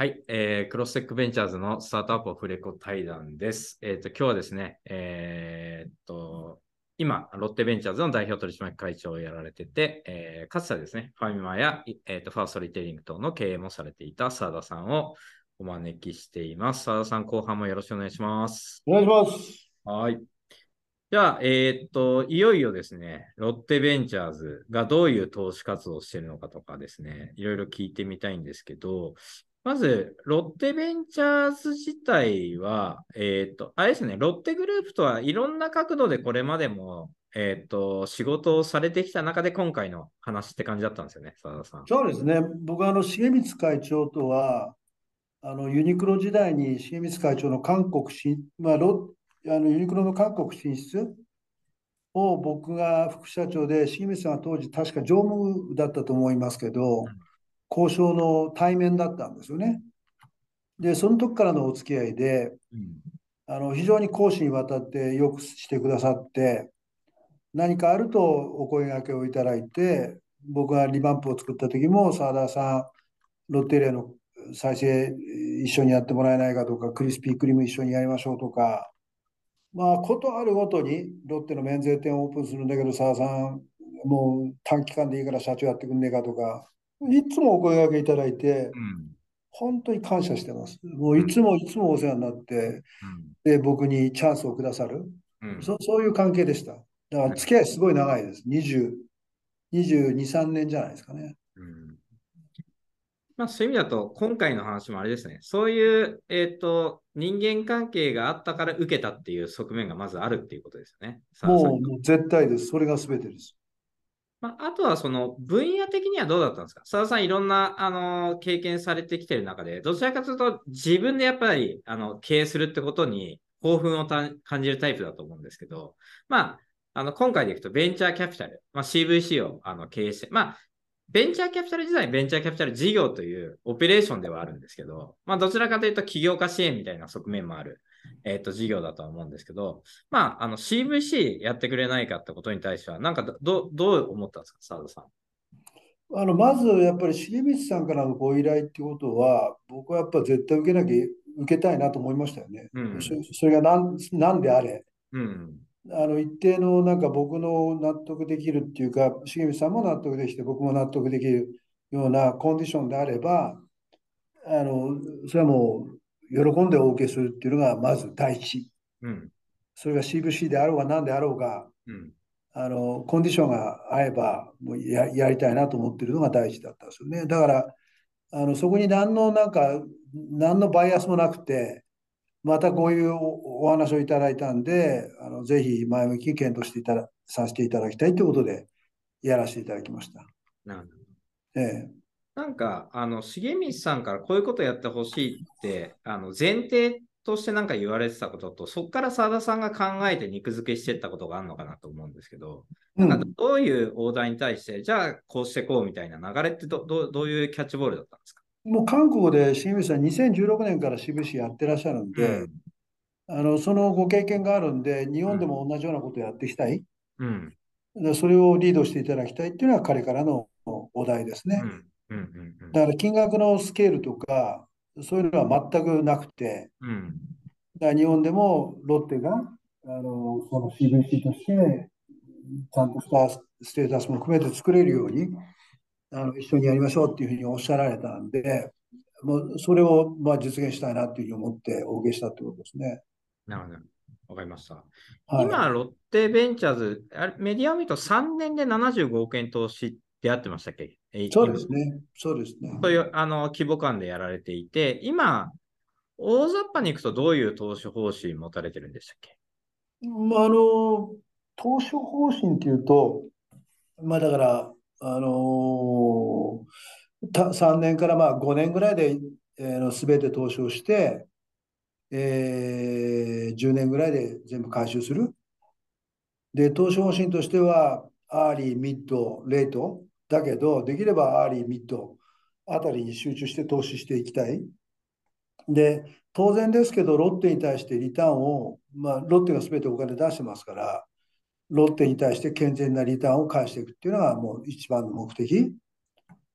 はい、えークロステックベンチャーズのスタートアップオフレコ対談です。えっ、と、今日はですね、えーっと、今、ロッテベンチャーズの代表取締役会長をやられてて、えーかつてはですね、ファミマや、いえーっとファーストリテイリング等の経営もされていた澤田さんをお招きしています。澤田さん、後半もよろしくお願いします。お願いします。はい。じゃあ、えーっと、いよいよですね、ロッテベンチャーズがどういう投資活動をしているのかとかですね、いろいろ聞いてみたいんですけど、まず、ロッテベンチャーズ自体は、えーっと、あれですね、ロッテグループとはいろんな角度でこれまでも、えーっと、仕事をされてきた中で今回の話って感じだったんですよね、澤田さん。そうですね。僕はあの重光会長とは、あのユニクロ時代に重光会長の韓国進、まあ、ロあのユニクロの韓国進出を僕が副社長で、重光さんは当時確か常務だったと思いますけど、交渉の対面だったんですよね。で、その時からのお付き合いで、うんあの非常に講師にわたってよくしてくださって、何かあるとお声掛けをいただいて、僕がリバンプを作った時も、澤田さん、ロッテリアの再生一緒にやってもらえないかとか、クリスピークリーム一緒にやりましょうとか、まあ、ことあるごとに、ロッテの免税店をオープンするんだけど、澤さん、もう短期間でいいから社長やってくんねえかとか、いつもお声掛けいただいて、うん本当に感謝してます。もういつもいつもお世話になって、で、僕にチャンスをくださる。そそういう関係でした。だから付き合いすごい長いです。20、22、3年じゃないですかね。うんまあ、そういう意味だと、今回の話もあれですね、そういう、えー、と人間関係があったから受けたっていう側面がまずあるっていうことですよね。もうもう絶対です。それが全てです。まあ、あとはその分野的にはどうだったんですか？澤田さん、いろんな、あの経験されてきてる中で、どちらかというと自分でやっぱりあの経営するってことに興奮を感じるタイプだと思うんですけど、まあ、あの今回でいくとベンチャーキャピタル、まあ、CVC をあの経営して、まあ、ベンチャーキャピタル自体、ベンチャーキャピタル事業というオペレーションではあるんですけど、まあ、どちらかというと起業家支援みたいな側面もある、えっ、と、事業だとは思うんですけど、まあ、あの CVC やってくれないかってことに対しては、なんかどどう思ったんですか、澤田さん？あのまずやっぱり重光さんからのご依頼ってことは、僕はやっぱ絶対受けなきゃ受けたいなと思いましたよね。うんそそれが何何であれ。うん。あの一定のなんか僕の納得できるっていうか、重光さんも納得できて、僕も納得できるようなコンディションであれば、あのそれはもう喜んでお受けするっていうのがまず第一。うん。それが CVC であろうが何であろうが、うん。あのコンディションが合えばもうややりたいなと思ってるのが第一だったんですよね。だからあのそこに何のなんか何のバイアスもなくて、またこういうおお話をいただいたんで、あのぜひ前向きに検討していたださせていただきたいということでやらせていただきました。なるほど。ええ、なんか、あの、重光さんからこういうことやってほしいって、あの、前提としてなんか言われてたことと、そこから澤田さんが考えて肉付けしてったことがあるのかなと思うんですけど、うんなんかどういうオーダーに対して、じゃあこうしてこうみたいな流れってどどうどういうキャッチボールだったんですか？もう韓国で清水さん2016年から CVC やってらっしゃるんで、あのそのご経験があるんで、日本でも同じようなことをやっていきたい。うん。でそれをリードしていただきたいっていうのは彼からのお題ですね。うん。うん。うん。うんだから金額のスケールとか、そういうのは全くなくて、うん。だから日本でもロッテがあのその CVC として、ちゃんとしたステータスも含めて作れるようにあの一緒にやりましょうっていうふうにおっしゃられたんで、もうそれをまあ実現したいなっていうふうに思ってお受けしたってことですね。なるほど。わかりました。はい、今、ロッテベンチャーズ、あれメディアを見ると3年で75億円投資ってあってましたっけ？えそうですね。そうですね。そういうあの規模感でやられていて、今、大雑把にいくとどういう投資方針持たれてるんでしたっけ？まあ、あの、投資方針っていうと、まあだから、あのた3年からまあ5年ぐらいで、えーの全て投資をして、えー10年ぐらいで全部回収する。で、投資方針としては、アーリー、ミッド、レートだけど、できればアーリー、ミッドあたりに集中して投資していきたい。で、当然ですけど、ロッテに対してリターンを、まあ、ロッテが全てお金出してますから、ロッテに対して健全なリターンを返していくっていうのがもう一番の目的。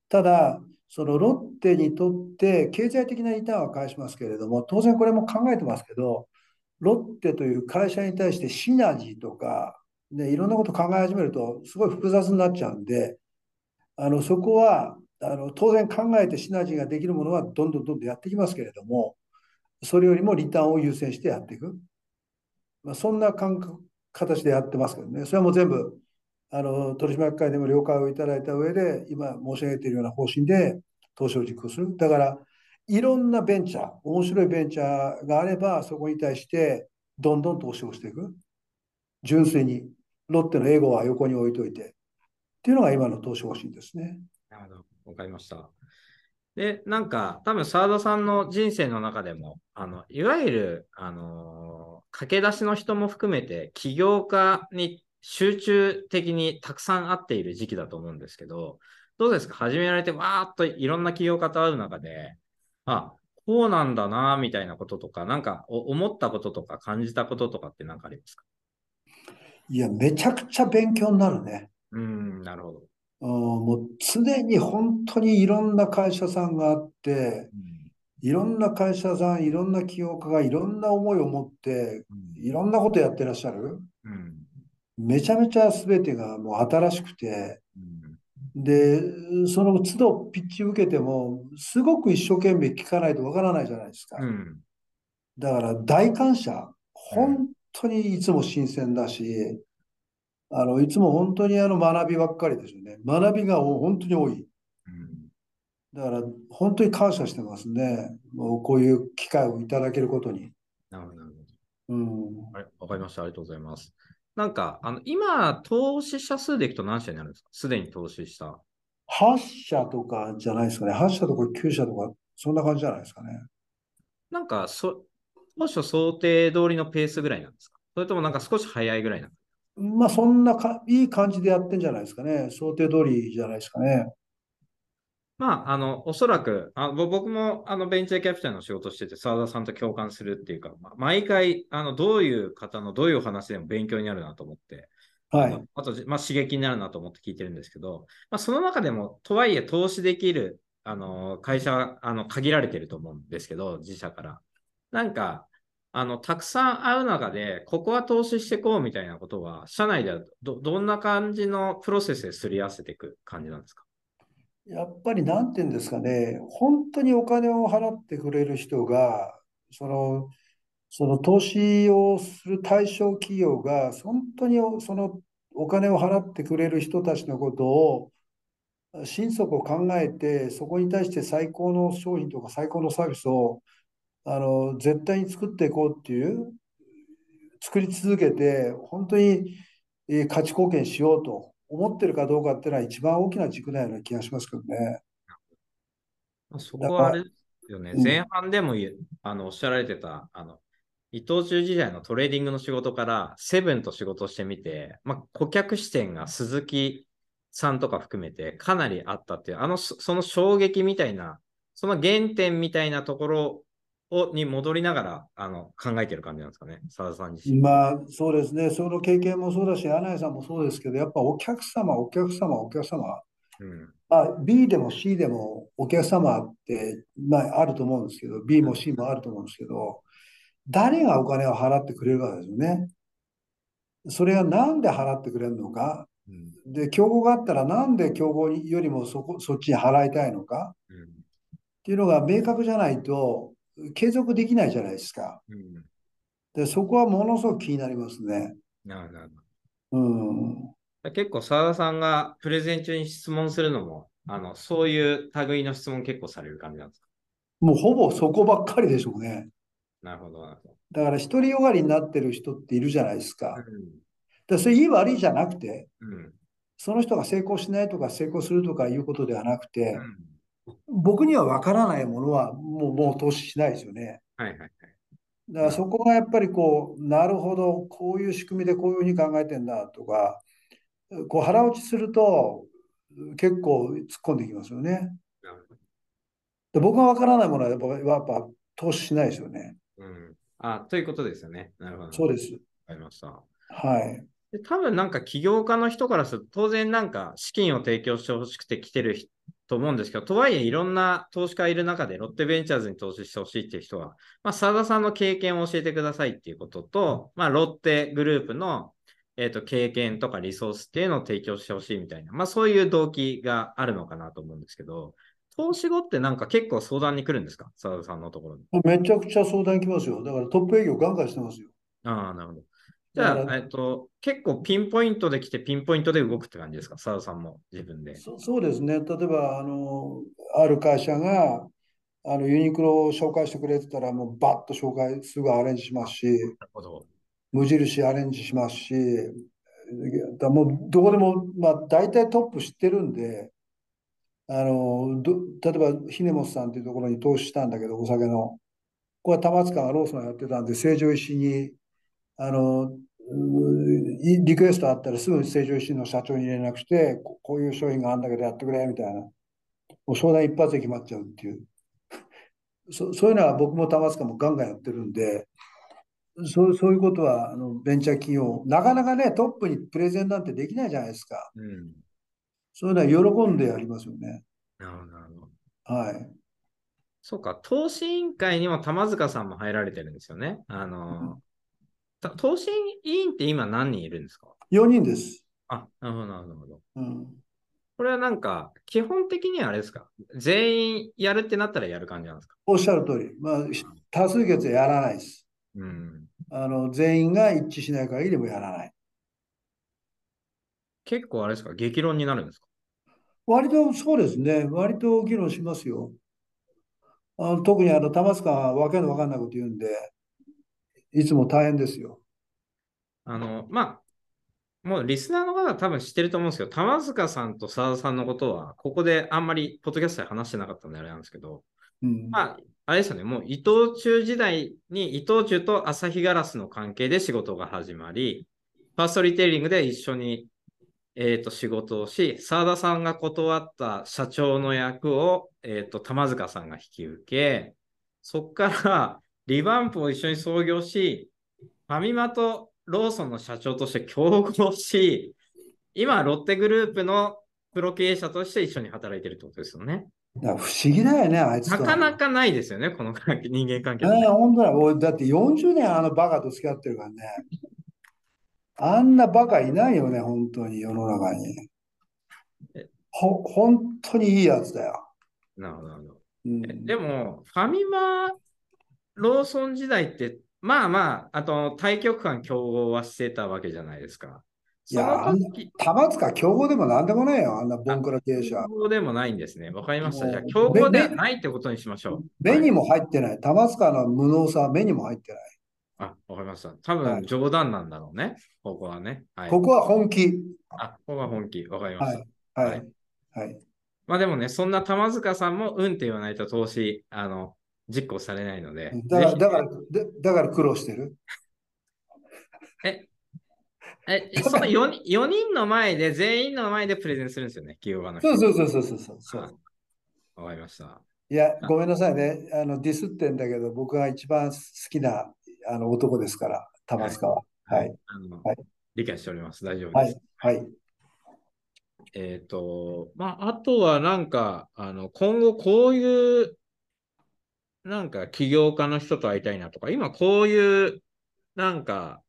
ただ、そのロッテにとって経済的なリターンは返しますけれども、当然これも考えてますけど、ロッテという会社に対してシナジーとか、ね、いろんなこと考え始めると、すごい複雑になっちゃうんで、あのそこはあの当然考えてシナジーができるものはどんどんどんどんやってきますけれども、それよりもリターンを優先してやっていく。まあ、そんな感覚形でやってますけどね、それはもう全部あの取締役会でも了解をいただいた上で、今申し上げているような方針で投資を実行する。だから、いろんなベンチャー、面白いベンチャーがあれば、そこに対してどんどん投資をしていく。純粋に、ロッテのエゴは横に置いといて。っていうのが今の投資方針ですね。なるほど。わかりました。で、なんか、多分澤田さんの人生の中でも、あの、いわゆる、あのー、駆け出しの人も含めて、起業家に集中的にたくさん会っている時期だと思うんですけど、どうですか？始められて、わーっといろんな起業家と会う中で、あ、こうなんだな、みたいなこととか、なんか思ったこととか感じたこととかって何かありますか？いや、めちゃくちゃ勉強になるね。うん、なるほど。もう常に本当にいろんな会社さんがあって、いろんな会社さん、いろんな起業家がいろんな思いを持って、いろんなことやってらっしゃる？めちゃめちゃ全てがもう新しくて、で、その都度ピッチ受けても、すごく一生懸命聞かないとわからないじゃないですか。だから大感謝。本当にいつも新鮮だし、あのいつも本当にあの学びばっかりですよね。学びが本当に多い。だから本当に感謝してますね。もうこういう機会をいただけることに。なるほど。うん。はい、わかりました。ありがとうございます。なんか、あの今、投資者数でいくと何社になるんですか？すでに投資した。8社とかじゃないですかね。8社とか9社とか、そんな感じじゃないですかね。なんか、そ当初想定通りのペースぐらいなんですか？それともなんか少し早いぐらいなんですかまあ、そんなかいい感じでやってんじゃないですかね。想定通りじゃないですかね。まあ、あの、おそらく、あ僕もあのベンチャーキャピタルの仕事してて、澤田さんと共感するっていうか、まあ、毎回、あの、どういう方のどういうお話でも勉強になるなと思って、はい。あと、まあ、刺激になるなと思って聞いてるんですけど、まあ、その中でも、とはいえ、投資できる、あの、会社、あの、限られてると思うんですけど、自社から。なんか、あの、たくさん会う中で、ここは投資していこうみたいなことは、社内ではどどんな感じのプロセスですり合わせていく感じなんですか？やっぱりなんていうんですかね、本当にお金を払ってくれる人が、その、その投資をする対象企業が、本当にそのお金を払ってくれる人たちのことを、心底考えて、そこに対して最高の商品とか最高のサービスをあの絶対に作っていこうっていう作り続けて本当に価値貢献しようと思ってるかどうかっていうのは一番大きな軸なような気がしますけどね。そこはあれですよね。前半でもあのおっしゃられてたあの伊藤忠時代のトレーディングの仕事からセブンと仕事してみて、まあ、顧客視点が鈴木さんとか含めてかなりあったっていう、あのその衝撃みたいな、その原点みたいなところをに戻りながらあの考えてる感じなんですかね、澤田さん自身。まあそうですね、その経験もそうだし、柳井さんもそうですけど、やっぱお客様、お客様、お客様、うん。まあ、B でも C でもお客様って、まあ、あると思うんですけど、B も C もあると思うんですけど、誰がお金を払ってくれるかですよね。それが何で払ってくれるのか、うん、で、競合があったらなんで競合よりもそこそっちに払いたいのか、うん、っていうのが明確じゃないと、継続できないじゃないですか。うん、でそこはものすごく気になりますね。なるほど。うん、結構澤田さんがプレゼン中に質問するのも、あのそういう類の質問結構される感じなんですか？もうほぼそこばっかりでしょうね。なるほど。だから独りよがりになってる人っているじゃないですか。うん、でそれいい悪いじゃなくて、うん、その人が成功しないとか成功するとかいうことではなくて、うん僕には分からないものはもうもう投資しないですよね。はいはいはい。だからそこがやっぱりこう、なるほど、こういう仕組みでこういうふうに考えてんだとか、こう腹落ちすると結構突っ込んできますよね。で僕が分からないものはやっぱやっぱ投資しないですよね。うん、あということですよね。なるほど。そうです。わかりました。はい。で多分なんか起業家の人からすると当然なんか資金を提供してほしくて来てると思うんですけど、とはいえいろんな投資家いる中でロッテベンチャーズに投資してほしいっていう人は、まあ、澤田さんの経験を教えてくださいっていうことと、まあ、ロッテグループの、えーと、経験とかリソースっていうのを提供してほしいみたいな、まあ、そういう動機があるのかなと思うんですけど、投資後ってなんか結構相談に来るんですか？澤田さんのところに。めちゃくちゃ相談来ますよ。だからトップ営業ガンガンしてますよ。ああ、なるほど。じゃあ、えっと、結構ピンポイントで来て、ピンポイントで動くって感じですか、澤田さんも自分で。そそうですね。例えば、あの、ある会社が、あのユニクロを紹介してくれてたら、もうバッと紹介、すぐアレンジしますし、なるほど無印アレンジしますし、だもうどこでも、まあ、大体トップ知ってるんで、あのど例えば、ひねもさんっていうところに投資したんだけど、お酒の。これは玉塚がローソンやってたんで、成城石にあのリクエストあったらすぐ成城石の社長に連絡してこ、こういう商品があるんだけどやってくれみたいな。もう相談一発で決まっちゃうっていう。そそういうのは僕も玉塚もガンガンやってるんで、そうそういうことはあのベンチャー企業、なかなかね、トップにプレゼンなんてできないじゃないですか。うん、そういうのは喜んでやりますよね。なるほど。はい。そうか、投資委員会にも玉塚さんも入られてるんですよね。あの、投資委員って今何人いるんですか ?4 人です。あ、なるほど、なるほど。うん、これはなんか、基本的にはあれですか？全員やるってなったらやる感じなんですか？おっしゃる通り。まあ、多数決はやらないです。うん、あの全員が一致しない限りもやらない。結構あれですか？激論になるんですか？割とそうですね。割と議論しますよ。あの特にあの玉塚はわけのわかんないこと言うんで、いつも大変ですよ。あの、まあ、もうリスナーの方は多分知ってると思うんですけど、玉塚さんと澤田さんのことは、ここであんまりポッドキャストで話してなかったんであれなんですけど、うん、まあ、あれですよね、もう伊藤忠時代に伊藤忠と朝日ガラスの関係で仕事が始まり、ファーストリテイリングで一緒に、えー、と仕事をし、澤田さんが断った社長の役を、えー、と玉塚さんが引き受け、そこからリバンプを一緒に創業し、ファミマとローソンの社長として競合し、今、ロッテグループのプロ経営者として一緒に働いてるってことですよね。不思議だよね、あいつなかなかないですよね、この人間関係、ね。本当だ、俺だって40年あのバカと付き合ってるからね。あんなバカいないよね、本当に世の中に。ほ本当にいいやつだよ。なるほど、なるほど。うん、でも、ファミマローソン時代って、まあまあ、あと、対局間競合はしてたわけじゃないですか。いや、玉塚競合でもなんでもないよ、あんなボンクラ経営者。競合でもないんですね。わかりました。じゃあ、競合ではないってことにしましょう。目にも入ってない。玉塚の無能さは目にも入ってない。あ、わかりました。多分冗談なんだろうね。はい、ここはね、はい。ここは本気。あ、ここは本気。わかりました。はい。はい。はい、まあでもね、そんな玉塚さんもうんって言わないと投資、あの、実行されないので。だから、だから、だから苦労してる？え、え、その 4, 4人の前で、全員の前でプレゼンするんですよね、企業側の人。そうそうそうそうそうそう。わかりました。いや、ごめんなさいね。あのディスってんだけど、僕が一番好きなあの男ですから、玉塚は。はい。はい、理解しております。大丈夫です。はい。はい、えっ、ー、と、まあ、あとはなんか、あの今後こういうなんか起業家の人と会いたいなとか、今こういうなんか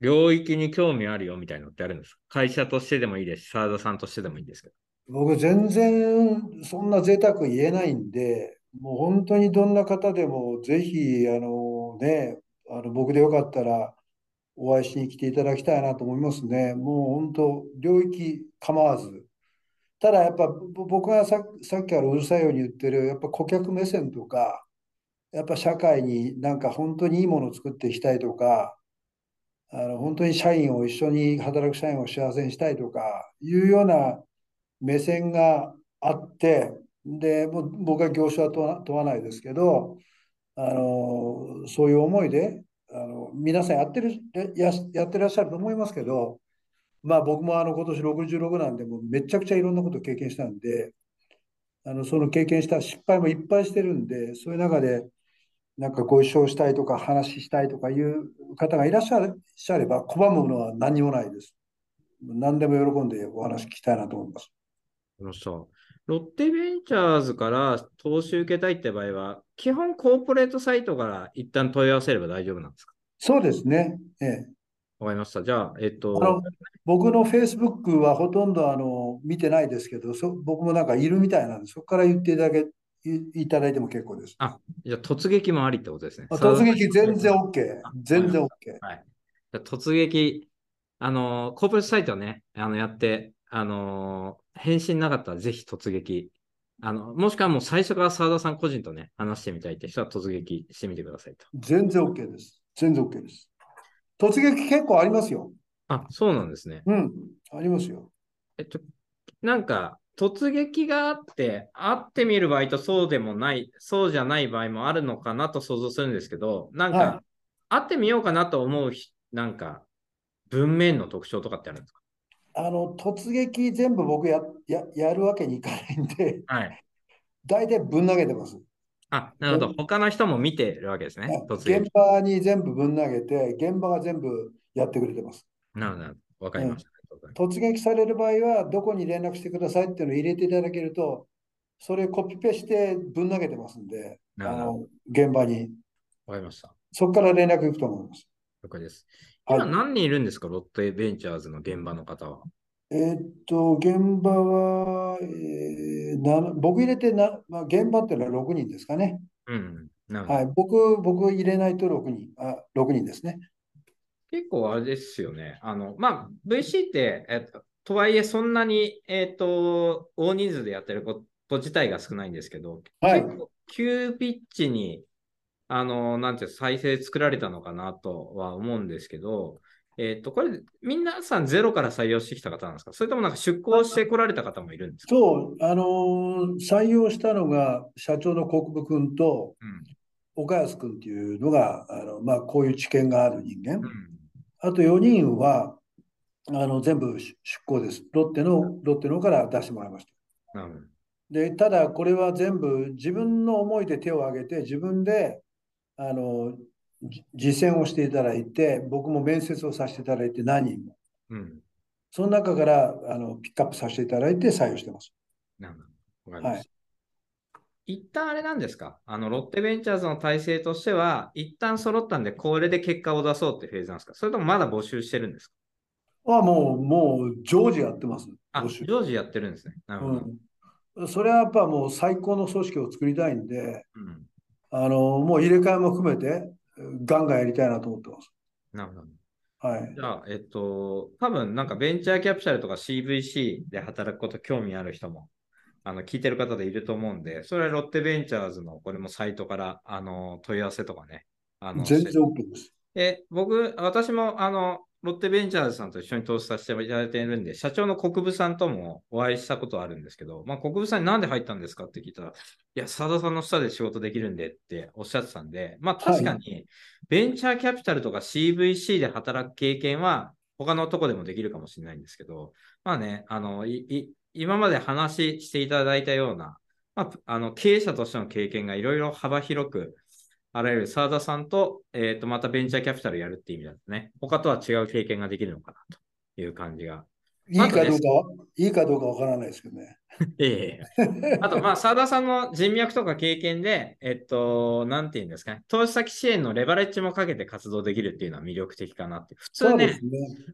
領域に興味あるよみたいなのってあるんですか？会社としてでもいいですし、澤田さんとしてでもいいですけど。僕全然そんな贅沢言えないんで、もう本当にどんな方でもぜひ、あのね、あの僕でよかったらお会いしに来ていただきたいなと思いますね。もう本当、領域構わず。ただやっぱ僕がささっきからうるさいように言ってる、やっぱ顧客目線とか、やっぱ社会になんか本当にいいものを作っていきたいとか、あの本当に社員を一緒に働く社員を幸せにしたいとかいうような目線があって、でもう僕は業種は問わないですけど、あのそういう思いであの皆さんやってるややってらっしゃると思いますけど、まあ、僕もあの今年66なんでもうめちゃくちゃいろんなことを経験したんであのその経験した失敗もいっぱいしてるんでそういう中でなんかご一緒したいとか話したいとかいう方がいらっしゃれば拒むのは何もないです。何でも喜んでお話聞きたいなと思います。りました。ロッテベンチャーズから投資受けたいって場合は、基本コーポレートサイトから一旦問い合わせれば大丈夫なんですか？そうですね。ええ。わかりました。じゃあ、えっと、あの僕のフェイスブックはほとんどあの見てないですけど、そ僕もなんかいるみたいなんで、そこから言っていただけいいただいても結構です。あ、じゃあ突撃もありってことですね。あ突撃全然 OK あ。全然 OK。はい。じゃあ突撃、あのーコーポレートサイトね、あの、やって、あのー返信なかったらぜひ突撃。あの、もしくはもう最初から澤田さん個人とね、話してみたいって人は突撃してみてくださいと。全然 OK です。全然 OK です。突撃結構ありますよ。あ、そうなんですね。うん、ありますよ。えっと、なんか、突撃があって、会ってみる場合とそうでもない、そうじゃない場合もあるのかなと想像するんですけど、なんか、はい会ってみようかなと思うひ、なんか、文面の特徴とかってあるんですか？あの突撃全部僕やややるわけにいかないんで、はい。大体ぶん投げてます。あ、なるほど。他の人も見てるわけですね。突撃。現場に全部ぶん投げて、現場が全部やってくれてます。なるほど。わかりました。突撃される場合は、どこに連絡してくださいっていうのを入れていただけると、それコピペしてぶん投げてますんで、あの現場に。わかりました。そこから連絡行くと思います。了解です。はい今何人いるんですか？ロッテベンチャーズの現場の方は。えーっと、現場は、えーな僕入れてな、まあ、現場っていうのは6人ですかね。うん。はい、僕、僕入れないと6人、あ、6人ですね。結構あれですよね。あの、まあ、VC って、えっと、とはいえそんなに、えっと、大人数でやってること自体が少ないんですけど、はい結構急ピッチに、あの、なんていうの再生作られたのかなとは思うんですけど、えっと、これ、皆さんゼロから採用してきた方なんですか？それともなんか出向してこられた方もいるんですか？そう、あのー採用したのが社長の国分君とうん。岡安君っていうのが、あのまあ、こういう知見がある人間。うん。あと4人はあの全部出出向です。ロッテの、ロッテの方から出してもらいました。で、ただこれは全部自分の思いで手を挙げて、自分であのじ実践をしていただいて、僕も面接をさせていただいて何人も。うん。その中からあのピックアップさせていただいて採用してます。なるほど。わかりました。一旦あれなんですか？あの、ロッテベンチャーズの体制としては、一旦揃ったんで、これで結果を出そうってフェーズなんですか？それともまだ募集してるんですか？あもう、もう常時やってます。あ、常時やってるんですね。なるほど。うん、それはやっぱもう最高の組織を作りたいんで、うん。あのもう入れ替えも含めて、ガンガンやりたいなと思ってます。なるほど。はいじ。ゃあ、えっと、多分なんかベンチャーキャピタルとか CVC で働くこと興味ある人も、あの、聞いてる方でいると思うんで、それはロッテベンチャーズのこれもサイトから、あの、問い合わせとかね。あの全然 OK です。え、僕、私も、あの、ロッテベンチャーズさんと一緒に投資させていただいているんで、社長の国分さんともお会いしたことあるんですけど、まあ、国分さんになんで入ったんですかって聞いたら、いや、佐田さんの下で仕事できるんでっておっしゃってたんで、まあ、確かに、ベンチャーキャピタルとか CVC で働く経験は、他のとこでもできるかもしれないんですけど、まあね、あの、いい今まで話していただいたような、まあ、あの経営者としての経験がいろいろ幅広く、あらゆる澤田さんと、えっ、と、またベンチャーキャピタルやるっていう意味だとね、他とは違う経験ができるのかなという感じが。いいかどうかは、いいかどうかわからないですけどね。ええあと、まあ、澤田さんの人脈とか経験で、えっと、なんていうんですかね、投資先支援のレバレッジもかけて活動できるっていうのは魅力的かなって。普通ねね。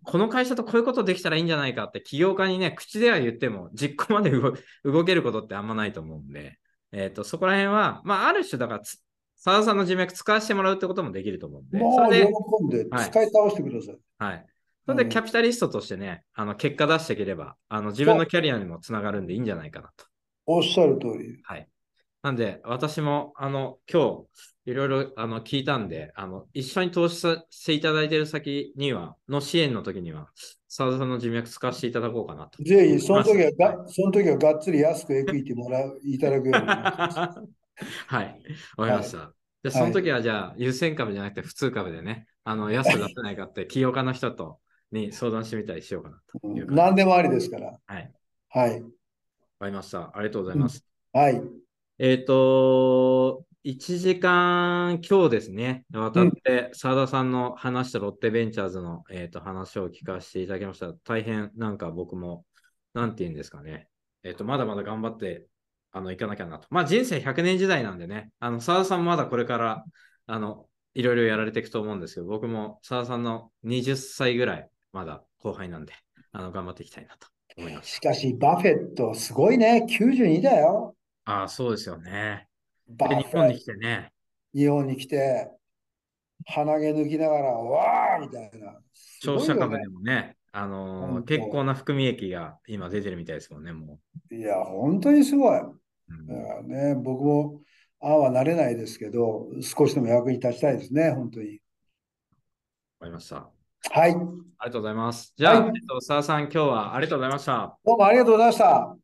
この会社とこういうことできたらいいんじゃないかって起業家にね、口では言っても実行まで動 動けることってあんまないと思うんで、えっ、と、そこら辺は、まあ、ある種だからつ、澤田さんの人脈使わせてもらうってこともできると思うんで、もそうれで、喜んではい使い倒してください。はい。それでキャピタリストとしてね、あの、結果出していければ、あの、自分のキャリアにもつながるんでいいんじゃないかなと。おっしゃる通り。はい。なんで、私も、あの、今日、いろいろ、あの、聞いたんで、あの、一緒に投資さしていただいている先には、の支援の時には、澤田さんの人脈使わせていただこうかなと。ぜひ、その時はその時はがっつり安くエクイティもらう、いただくようになってます。はい。わかりました。じゃあ、その時は、じゃあ、優先株じゃなくて普通株でね、あの、安く出せないかって、起業家の人と、に相談してみたりしようかなといううん。何でもありですから。はい。はい。わかりました。ありがとうございます。はい。えっ、と、1時間今日ですね、渡って、澤田さんの話したロッテベンチャーズの、えー、と話を聞かせていただきました。大変なんか僕も、なんて言うんですかね、えっ、と、まだまだ頑張って、あの、いかなきゃなと。まあ、人生100年時代なんでね、あの、澤田さんもまだこれから、あの、いろいろやられていくと思うんですけど、僕も澤田さんの20歳ぐらい、まだ後輩なんで、あの、頑張っていきたいなと思います。しかし、バフェット、すごいね。92だよ。ああ、そうですよね。バで、フェット日本に来てね、日本に来て、鼻毛抜きながら、わーみたいな。す消費者株で。もね、あのー結構な含み益が今出てるみたいですもんね、もいや、本当にすごい。う。うんね、僕も、ああはなれないですけど、少しでも役に立ちたいですね、本当に。わかりました。はい。ありがとうございます。じゃあ、はいえっと、澤さん、今日はありがとうございました。どうもありがとうございました。